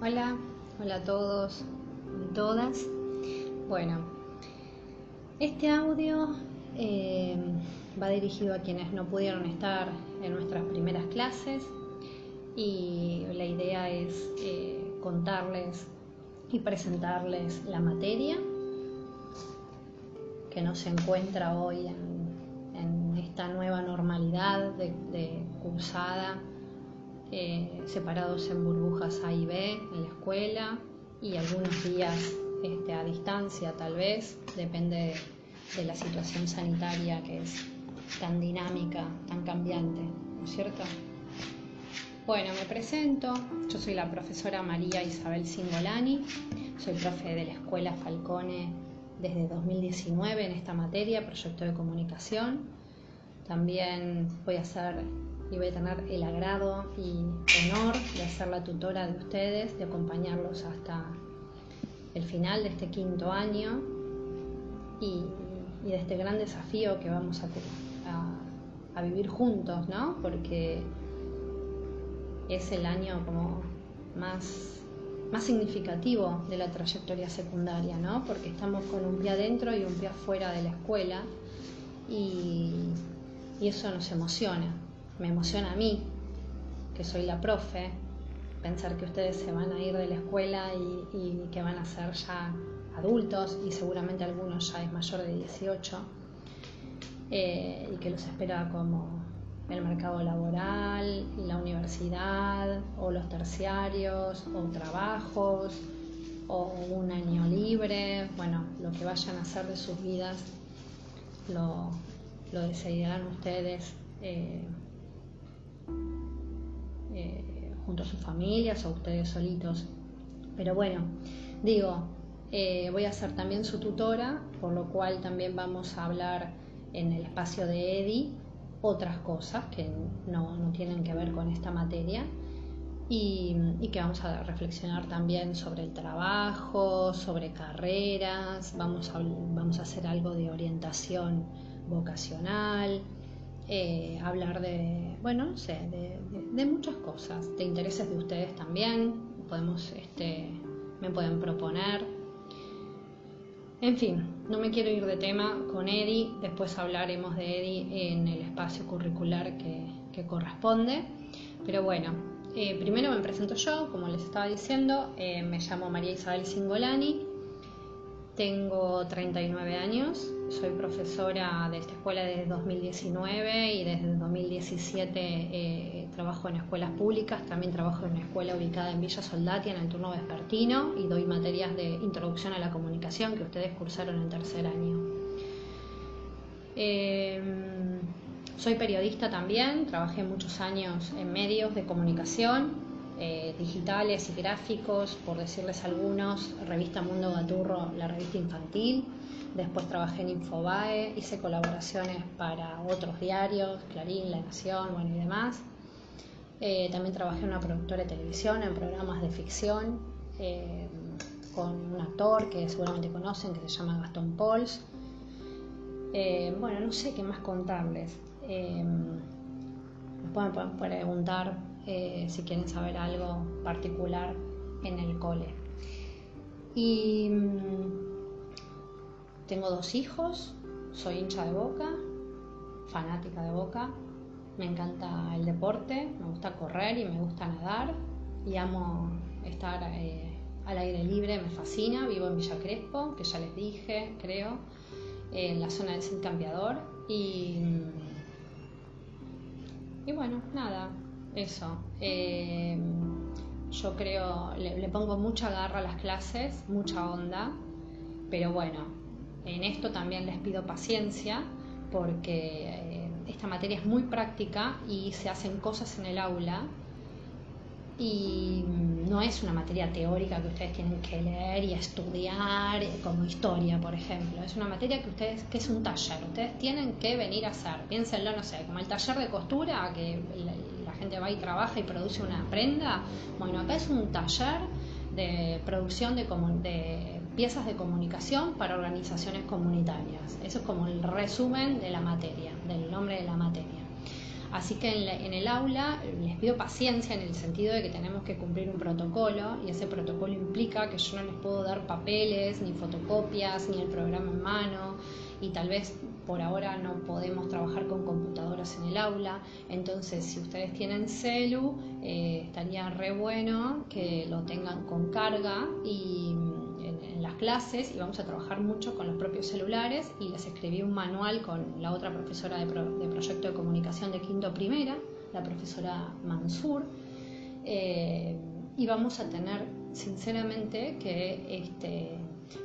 Hola, hola a todos y todas. Bueno, este audio eh, va dirigido a quienes no pudieron estar en nuestras primeras clases y la idea es eh, contarles y presentarles la materia que no se encuentra hoy en, esta nueva normalidad de cursada eh, separados en burbujas A y B en la escuela y algunos días este, a distancia tal vez, depende de, la situación sanitaria que es tan dinámica, tan cambiante, ¿no es cierto? Bueno, me presento, yo soy la profesora María Isabel Singolani, soy profe de la Escuela Falcone desde 2019 en esta materia, proyecto de comunicación. También voy a ser y voy a tener el agrado y honor de ser la tutora de ustedes, de acompañarlos hasta el final de este quinto año y, de este gran desafío que vamos a, a, vivir juntos, ¿no? Porque es el año como más, más significativo de la trayectoria secundaria, ¿no? Porque estamos con un pie adentro y un pie afuera de la escuela y, y eso nos emociona me emociona a mí, que soy la profe, pensar que ustedes se van a ir de la escuela y, que van a ser ya adultos y seguramente algunos ya es mayor de 18 eh, y que los espera como el mercado laboral, la universidad o los terciarios o trabajos o un año libre, bueno, lo que vayan a hacer de sus vidas lo, decidirán ustedes. Eh, junto a sus familias o ustedes solitos. Pero bueno, digo, eh, voy a ser también su tutora, por lo cual también vamos a hablar en el espacio de EDI otras cosas que no, tienen que ver con esta materia y, que vamos a reflexionar también sobre el trabajo, sobre carreras, vamos vamos a hacer algo de orientación vocacional, eh, hablar de, bueno, no sé, de, muchas cosas, de intereses de ustedes también, podemos, este, me pueden proponer. En fin, no me quiero ir de tema con Eddie, después hablaremos de Eddie en el espacio curricular que, corresponde, pero bueno, eh, primero me presento yo, como les estaba diciendo, eh, me llamo María Isabel Singolani, tengo 39 años, soy profesora de esta escuela desde 2019 y desde 2017 eh, trabajo en escuelas públicas, también trabajo en una escuela ubicada en Villa Soldati en el turno vespertino y doy materias de introducción a la comunicación que ustedes cursaron en tercer año. Em, soy periodista también, trabajé muchos años en medios de comunicación, eh, digitales y gráficos, por decirles algunos, revista Mundo Gaturro, la revista infantil. Después trabajé en Infobae, hice colaboraciones para otros diarios, Clarín, La Nación, bueno y demás. Eh, también trabajé en una productora de televisión, en programas de ficción, eh, con un actor que seguramente conocen, que se llama Gastón Pols. bueno, no sé qué más contarles. me pueden preguntar eh, si quieren saber algo particular en el cole. Y mm, tengo dos hijos, soy hincha de boca, fanática de boca, me encanta el deporte, me gusta correr y me gusta nadar. Y amo estar eh, al aire libre, me fascina, vivo en Villa Crespo, que ya les dije, creo, en la zona del Sin Cambiador. Y, y bueno, nada, eso. Eh, yo creo, le, pongo mucha garra a las clases, mucha onda, pero bueno, en esto también les pido paciencia porque eh, esta materia es muy práctica y se hacen cosas en el aula y no es una materia teórica que ustedes tienen que leer y estudiar eh, como historia, por ejemplo. Es una materia que ustedes que es un taller. Ustedes tienen que venir a hacer. Piénsenlo, no sé, como el taller de costura que la, gente va y trabaja y produce una prenda. Bueno, acá es un taller de producción de, de piezas de comunicación para organizaciones comunitarias. Eso es como el resumen de la materia, del nombre de la materia. Así que en, el aula les pido paciencia en el sentido de que tenemos que cumplir un protocolo y ese protocolo implica que yo no les puedo dar papeles, ni fotocopias, ni el programa en mano y tal vez por ahora no podemos trabajar con computadoras en el aula. Entonces, si ustedes tienen celu, eh, estaría re bueno que lo tengan con carga y en, clases y vamos a trabajar mucho con los propios celulares y les escribí un manual con la otra profesora de, proyecto de comunicación de quinto primera, la profesora Mansur, eh, y vamos a tener sinceramente que, este,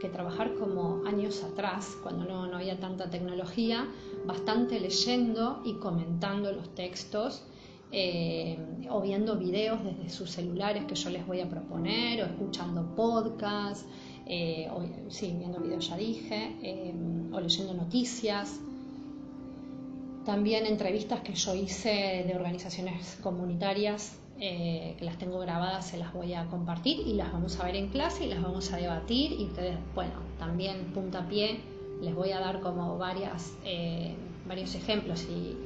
que trabajar como años atrás, cuando no, no había tanta tecnología, bastante leyendo y comentando los textos eh, o viendo videos desde sus celulares que yo les voy a proponer, o escuchando podcasts, eh, o, sí, viendo videos ya dije, eh, o leyendo noticias. También entrevistas que yo hice de organizaciones comunitarias, que las tengo grabadas, se las voy a compartir y las vamos a ver en clase y las vamos a debatir. Y ustedes, bueno, también punta a pie, les voy a dar como varias, varios ejemplos y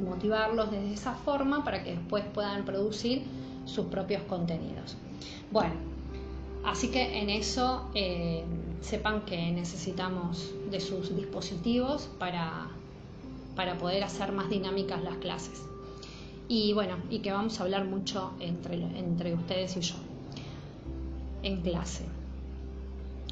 motivarlos de esa forma para que después puedan producir sus propios contenidos. Bueno, así que en eso eh, sepan que necesitamos de sus dispositivos para, para poder hacer más dinámicas las clases. Y bueno, y que vamos a hablar mucho entre, entre ustedes y yo en clase.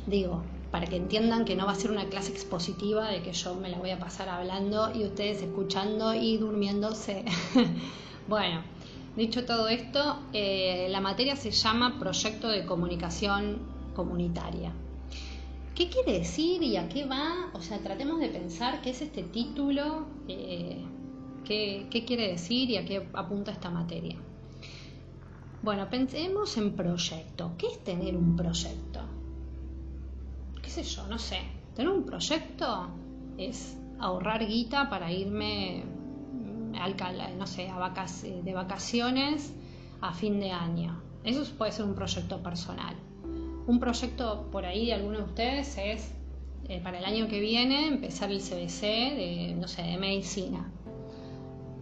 Digo, para que entiendan que no va a ser una clase expositiva de que yo me la voy a pasar hablando y ustedes escuchando y durmiéndose. bueno, dicho todo esto, eh, la materia se llama Proyecto de Comunicación Comunitaria. ¿Qué quiere decir y a qué va? O sea, tratemos de pensar qué es este título, eh, qué, qué quiere decir y a qué apunta esta materia. Bueno, pensemos en proyecto. ¿Qué es tener un proyecto? qué sé yo, no sé, tener un proyecto es ahorrar guita para irme no sé, a vacas, eh, de vacaciones a fin de año. Eso puede ser un proyecto personal. Un proyecto por ahí de alguno de ustedes es eh, para el año que viene empezar el CBC de, no sé, de medicina.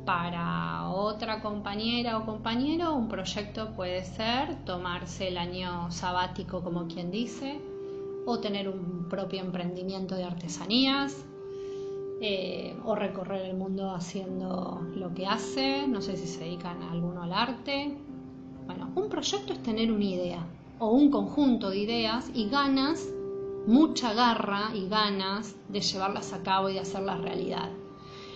Para otra compañera o compañero, un proyecto puede ser tomarse el año sabático, como quien dice, o tener un propio emprendimiento de artesanías, eh, o recorrer el mundo haciendo lo que hace, no sé si se dedican a alguno al arte. Bueno, un proyecto es tener una idea o un conjunto de ideas y ganas, mucha garra y ganas de llevarlas a cabo y de hacerlas realidad.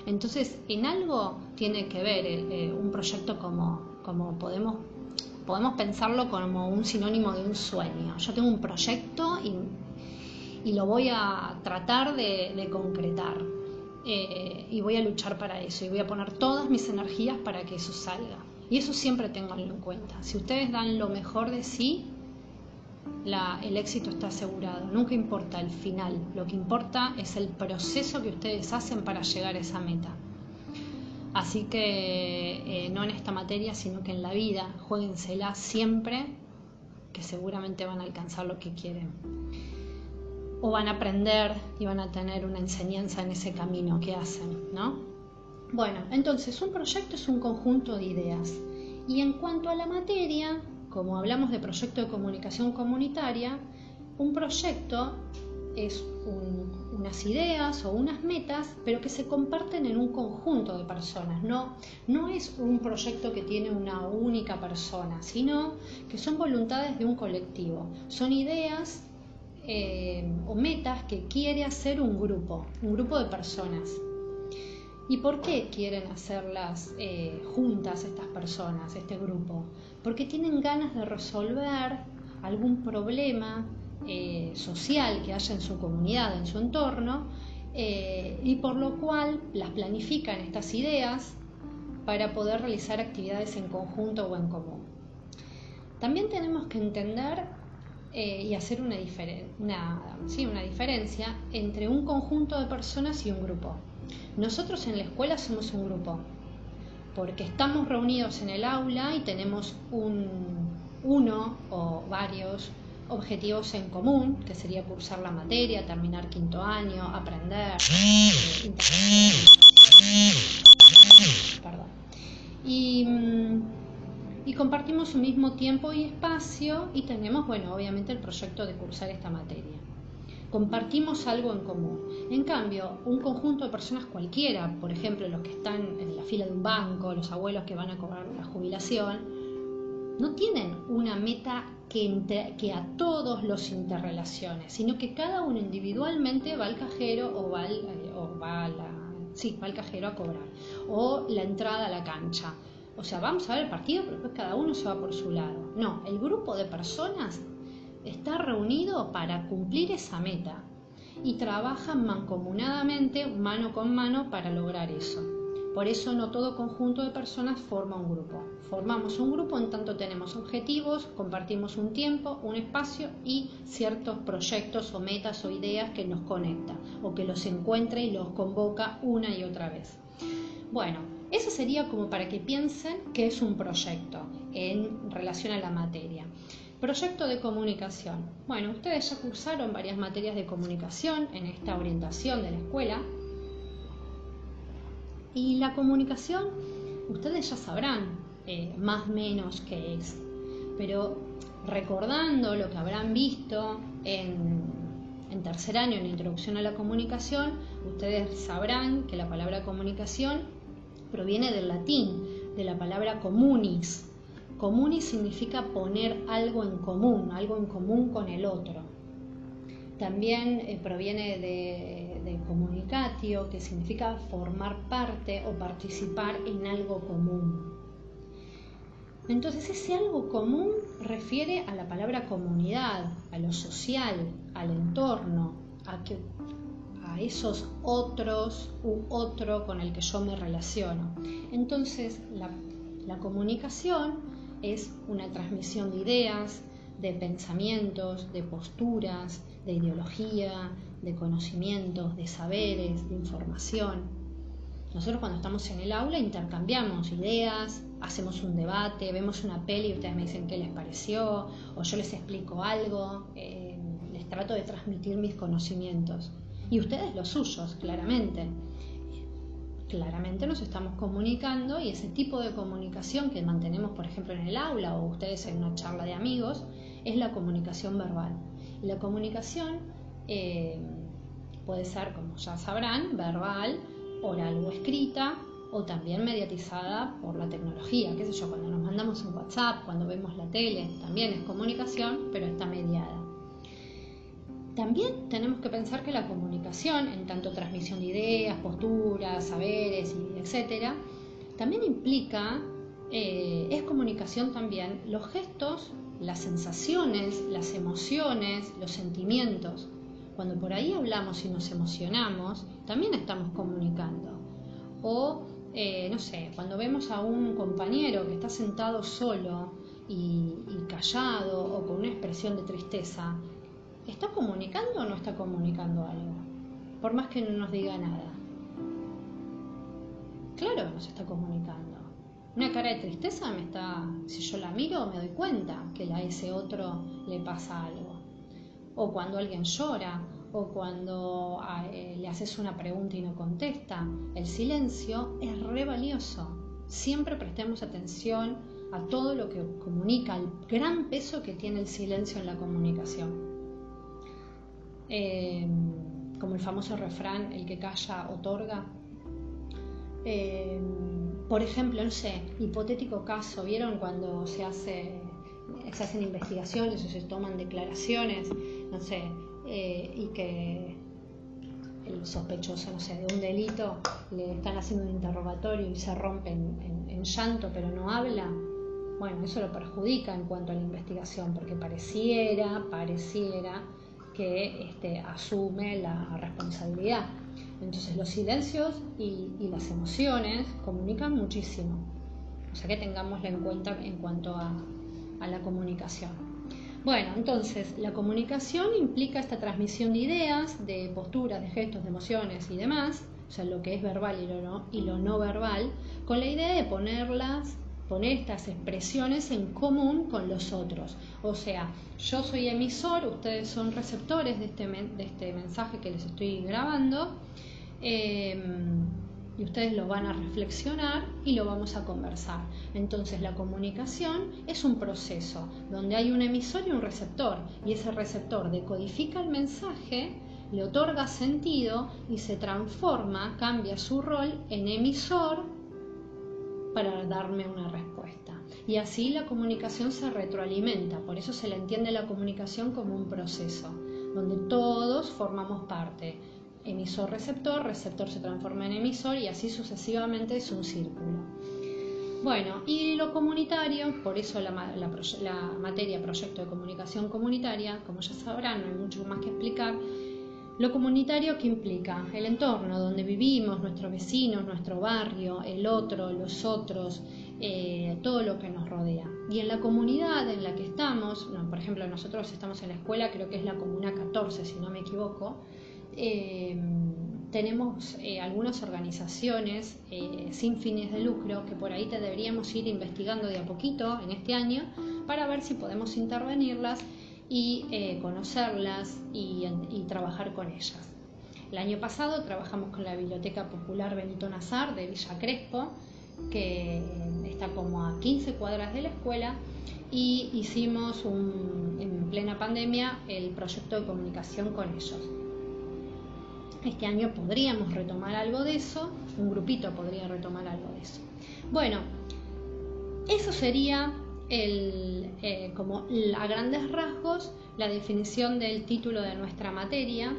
Entonces, en algo tiene que ver eh, un proyecto como, como podemos podemos pensarlo como un sinónimo de un sueño. Yo tengo un proyecto y, lo voy a tratar de, concretar. Eh, y voy a luchar para eso y voy a poner todas mis energías para que eso salga. Y eso siempre tenganlo en cuenta. Si ustedes dan lo mejor de sí, el éxito está asegurado. Nunca importa el final, lo que importa es el proceso que ustedes hacen para llegar a esa meta. Así que eh, no en esta materia, sino que en la vida, jueguensela siempre, que seguramente van a alcanzar lo que quieren. O van a aprender y van a tener una enseñanza en ese camino que hacen, ¿no? Bueno, entonces un proyecto es un conjunto de ideas. Y en cuanto a la materia, como hablamos de proyecto de comunicación comunitaria, un proyecto es unas ideas o unas metas, pero que se comparten en un conjunto de personas. No, no es un proyecto que tiene una única persona, sino que son voluntades de un colectivo. Son ideas eh, o metas que quiere hacer un grupo, un grupo de personas. ¿Y por qué quieren hacerlas eh, juntas estas personas, este grupo? Porque tienen ganas de resolver algún problema eh, social que haya en su comunidad, en su entorno, y por lo cual las planifican estas ideas para poder realizar actividades en conjunto o en común. También tenemos que entender eh, y hacer una, una diferencia entre un conjunto de personas y un grupo. Nosotros en la escuela somos un grupo, porque estamos reunidos en el aula y tenemos un, uno o varios objetivos en común, que sería cursar la materia, terminar quinto año, aprender. Y, mm, compartimos un mismo tiempo y espacio y tenemos, bueno, obviamente el proyecto de cursar esta materia compartimos algo en común. En cambio, un conjunto de personas cualquiera, por ejemplo, los que están en la fila de un banco, los abuelos que van a cobrar la jubilación, no tienen una meta que, que a todos los interrelacione, sino que cada uno individualmente va al cajero o va, al, eh, o va, sí, va al cajero a cobrar, o la entrada a la cancha. O sea, vamos a ver el partido, pero después cada uno se va por su lado. No, el grupo de personas está reunido para cumplir esa meta y trabajan mancomunadamente, mano con mano, para lograr eso. Por eso no todo conjunto de personas forma un grupo. Formamos un grupo en tanto tenemos objetivos, compartimos un tiempo, un espacio y ciertos proyectos o metas o ideas que nos conectan o que los encuentra y los convoca una y otra vez. Bueno, eso sería como para que piensen que es un proyecto en relación a la materia. Proyecto de comunicación. Bueno, ustedes ya cursaron varias materias de comunicación en esta orientación de la escuela. Y la comunicación, ustedes ya sabrán eh, más o menos qué es. Pero recordando lo que habrán visto en, en tercer año en la introducción a la comunicación, ustedes sabrán que la palabra comunicación proviene del latín, de la palabra comunis, Comuni significa poner algo en común, algo en común con el otro. También eh, proviene de, de, comunicatio, que significa formar parte o participar en algo común. Entonces ese algo común refiere a la palabra comunidad, a lo social, al entorno, a, que, esos otros u otro con el que yo me relaciono. Entonces la, la comunicación es una transmisión de ideas, de pensamientos, de posturas, de ideología, de conocimientos, de saberes, de información. Nosotros cuando estamos en el aula intercambiamos ideas, hacemos un debate, vemos una peli y ustedes me dicen qué les pareció, o yo les explico algo, eh, les trato de transmitir mis conocimientos. Y ustedes los suyos, claramente claramente nos estamos comunicando y ese tipo de comunicación que mantenemos, por ejemplo, en el aula o ustedes en una charla de amigos, es la comunicación verbal. La comunicación eh, puede ser, como ya sabrán, verbal, oral o escrita, o también mediatizada por la tecnología, qué sé yo, cuando nos mandamos un WhatsApp, cuando vemos la tele, también es comunicación, pero está mediada. También tenemos que pensar que la comunicación, en tanto transmisión de ideas, posturas, saberes, etc., también implica, eh, es comunicación también, los gestos, las sensaciones, las emociones, los sentimientos. Cuando por ahí hablamos y nos emocionamos, también estamos comunicando. O, eh, no sé, cuando vemos a un compañero que está sentado solo y callado o con una expresión de tristeza, ¿está comunicando o no está comunicando algo? Por más que no nos diga nada. Claro nos está comunicando. Una cara de tristeza me está, si yo la miro me doy cuenta que a ese otro le pasa algo. O cuando alguien llora, o cuando eh, le haces una pregunta y no contesta. El silencio es re valioso. Siempre prestemos atención a todo lo que comunica, el gran peso que tiene el silencio en la comunicación. Em, como el famoso refrán, el que calla otorga. Em, por ejemplo, no sé, hipotético caso, ¿vieron cuando se, hace, se hacen investigaciones o se toman declaraciones, no sé, eh, y que el sospechoso, no sé, de un delito, le están haciendo un interrogatorio y se rompe en llanto pero no habla? Bueno, eso lo perjudica en cuanto a la investigación, porque pareciera, pareciera que este, asume la responsabilidad. Entonces los silencios y, las emociones comunican muchísimo. O sea que tengámoslo en cuenta en cuanto a, a la comunicación. Bueno, entonces la comunicación implica esta transmisión de ideas, de posturas, de gestos, de emociones y demás, o sea, lo que es verbal y lo no, y lo no verbal, con la idea de ponerlas poner estas expresiones en común con los otros. O sea, yo soy emisor, ustedes son receptores de este, de este mensaje que les estoy grabando. Em, y ustedes lo van a reflexionar y lo vamos a conversar. Entonces la comunicación es un proceso donde hay un emisor y un receptor y ese receptor decodifica el mensaje, le otorga sentido y se transforma, cambia su rol en emisor para darme una respuesta. Y así la comunicación se retroalimenta, por eso se le entiende la comunicación como un proceso, donde todos formamos parte emisor-receptor, receptor se transforma en emisor y así sucesivamente es un círculo. Bueno, y lo comunitario, por eso la, materia proyecto de comunicación comunitaria, como ya sabrán, no hay mucho más que explicar, lo comunitario que implica el entorno donde vivimos, nuestros vecinos, nuestro barrio, el otro, los otros, eh, todo lo que nos rodea. Y en la comunidad en la que estamos, por ejemplo, nosotros estamos en la escuela, creo que es la Comuna 14, si no me equivoco, Em, tenemos eh, algunas organizaciones eh, sin fines de lucro que por ahí te deberíamos ir investigando de a poquito en este año para ver si podemos intervenirlas y eh, conocerlas y, trabajar con ellas. El año pasado trabajamos con la Biblioteca Popular Benito Nazar de Villa Crespo, que está como a 15 cuadras de la escuela, y hicimos en plena pandemia el proyecto de comunicación con ellos. Este año podríamos retomar algo de eso, un grupito podría retomar algo de eso. Bueno, eso sería el, eh, como a grandes rasgos la definición del título de nuestra materia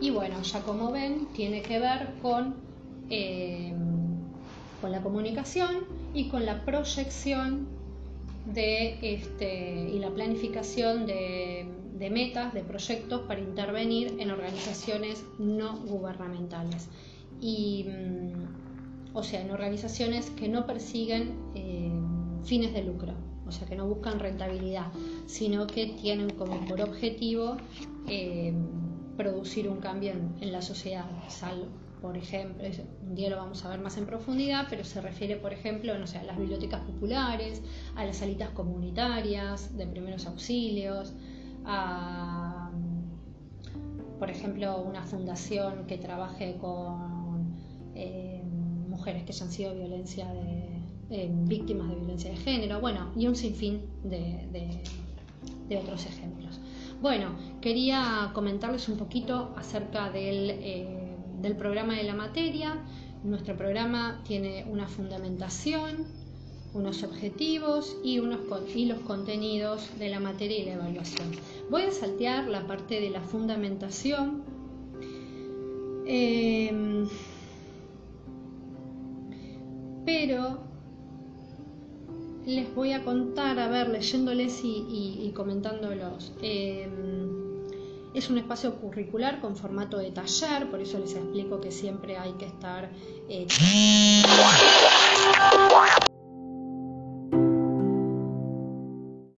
y bueno, ya como ven, tiene que ver con, eh, con la comunicación y con la proyección de este, y la planificación de metas, de proyectos para intervenir en organizaciones no gubernamentales. Y, mm, o sea, en organizaciones que no persiguen eh, fines de lucro, o sea, que no buscan rentabilidad, sino que tienen como por objetivo eh, producir un cambio en, la sociedad. por ejemplo, un día lo vamos a ver más en profundidad, pero se refiere, por ejemplo, no sé, a las bibliotecas populares, a las salitas comunitarias de primeros auxilios, a, por ejemplo, una fundación que trabaje con eh, mujeres que hayan sido violencia de, eh, víctimas de violencia de género, bueno, y un sinfín de, otros ejemplos. Bueno, quería comentarles un poquito acerca del, eh, del programa de la materia. Nuestro programa tiene una fundamentación, unos objetivos y, unos, y los contenidos de la materia y la evaluación. Voy a saltear la parte de la fundamentación. Em, pero les voy a contar, a ver, leyéndoles y, comentándolos. Em, es un espacio curricular con formato de taller, por eso les explico que siempre hay que estar... Eh,